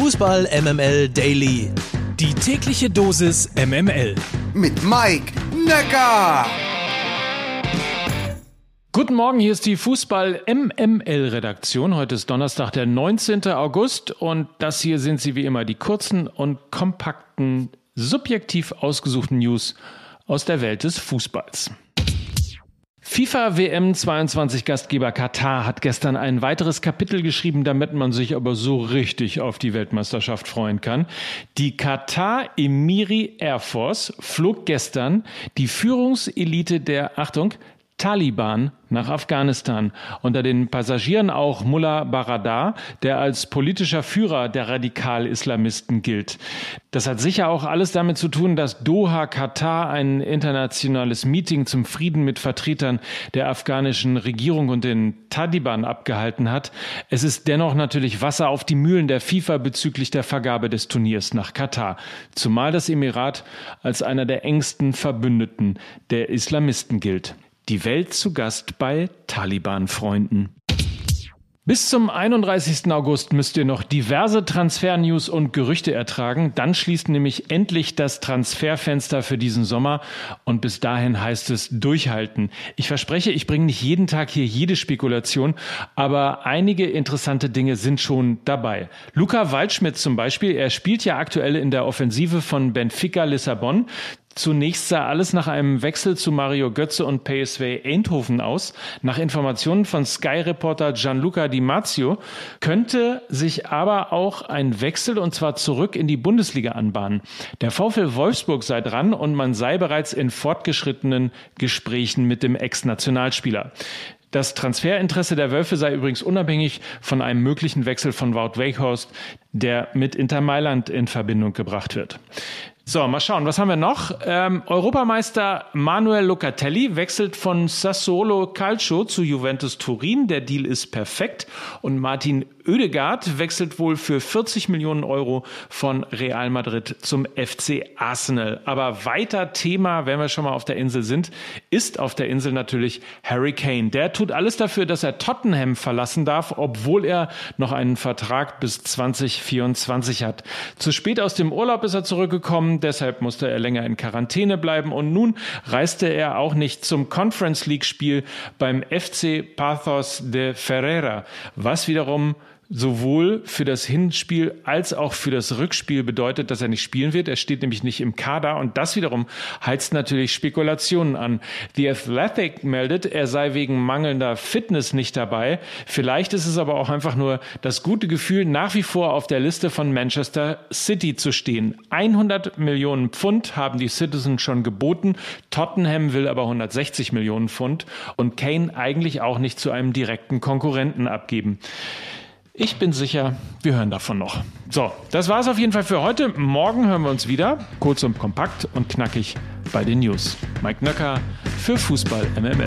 Fußball MML Daily. Die tägliche Dosis MML. Mit Mike Necker. Guten Morgen, hier ist die Fußball MML Redaktion. Heute ist Donnerstag, der 19. August und das hier sind sie wie immer die kurzen und kompakten, subjektiv ausgesuchten News aus der Welt des Fußballs. FIFA WM 22 Gastgeber Katar hat gestern ein weiteres Kapitel geschrieben, damit man sich aber so richtig auf die Weltmeisterschaft freuen kann. Die Katar Emiri Air Force flog gestern die Führungselite der, Achtung, Taliban nach Afghanistan. Unter den Passagieren auch Mullah Baradar, der als politischer Führer der Radikal-Islamisten gilt. Das hat sicher auch alles damit zu tun, dass Doha, Katar ein internationales Meeting zum Frieden mit Vertretern der afghanischen Regierung und den Taliban abgehalten hat. Es ist dennoch natürlich Wasser auf die Mühlen der FIFA bezüglich der Vergabe des Turniers nach Katar. Zumal das Emirat als einer der engsten Verbündeten der Islamisten gilt. Die Welt zu Gast bei Taliban-Freunden. Bis zum 31. August müsst ihr noch diverse Transfer-News und Gerüchte ertragen. Dann schließt nämlich endlich das Transferfenster für diesen Sommer. Und bis dahin heißt es durchhalten. Ich verspreche, ich bringe nicht jeden Tag hier jede Spekulation, aber einige interessante Dinge sind schon dabei. Luca Waldschmidt zum Beispiel, er spielt ja aktuell in der Offensive von Benfica Lissabon. Zunächst sah alles nach einem Wechsel zu Mario Götze und PSV Eindhoven aus. Nach Informationen von Sky-Reporter Gianluca Di Marzio könnte sich aber auch ein Wechsel und zwar zurück in die Bundesliga anbahnen. Der VfL Wolfsburg sei dran und man sei bereits in fortgeschrittenen Gesprächen mit dem Ex-Nationalspieler. Das Transferinteresse der Wölfe sei übrigens unabhängig von einem möglichen Wechsel von Wout Weghorst, der mit Inter Mailand in Verbindung gebracht wird. So, mal schauen, was haben wir noch? Ähm, Europameister Manuel Locatelli wechselt von Sassuolo Calcio zu Juventus Turin. Der Deal ist perfekt. Und Martin Oedegaard wechselt wohl für 40 Millionen Euro von Real Madrid zum FC Arsenal. Aber weiter Thema, wenn wir schon mal auf der Insel sind, ist auf der Insel natürlich Harry Kane. Der tut alles dafür, dass er Tottenham verlassen darf, obwohl er noch einen Vertrag bis 2024 hat. Zu spät aus dem Urlaub ist er zurückgekommen deshalb musste er länger in Quarantäne bleiben und nun reiste er auch nicht zum Conference League Spiel beim FC Pathos de Ferreira, was wiederum sowohl für das Hinspiel als auch für das Rückspiel bedeutet, dass er nicht spielen wird. Er steht nämlich nicht im Kader und das wiederum heizt natürlich Spekulationen an. The Athletic meldet, er sei wegen mangelnder Fitness nicht dabei. Vielleicht ist es aber auch einfach nur das gute Gefühl, nach wie vor auf der Liste von Manchester City zu stehen. 100 Millionen Pfund haben die Citizens schon geboten. Tottenham will aber 160 Millionen Pfund und Kane eigentlich auch nicht zu einem direkten Konkurrenten abgeben. Ich bin sicher, wir hören davon noch. So, das war es auf jeden Fall für heute. Morgen hören wir uns wieder, kurz und kompakt und knackig bei den News. Mike Nöcker für Fußball MML.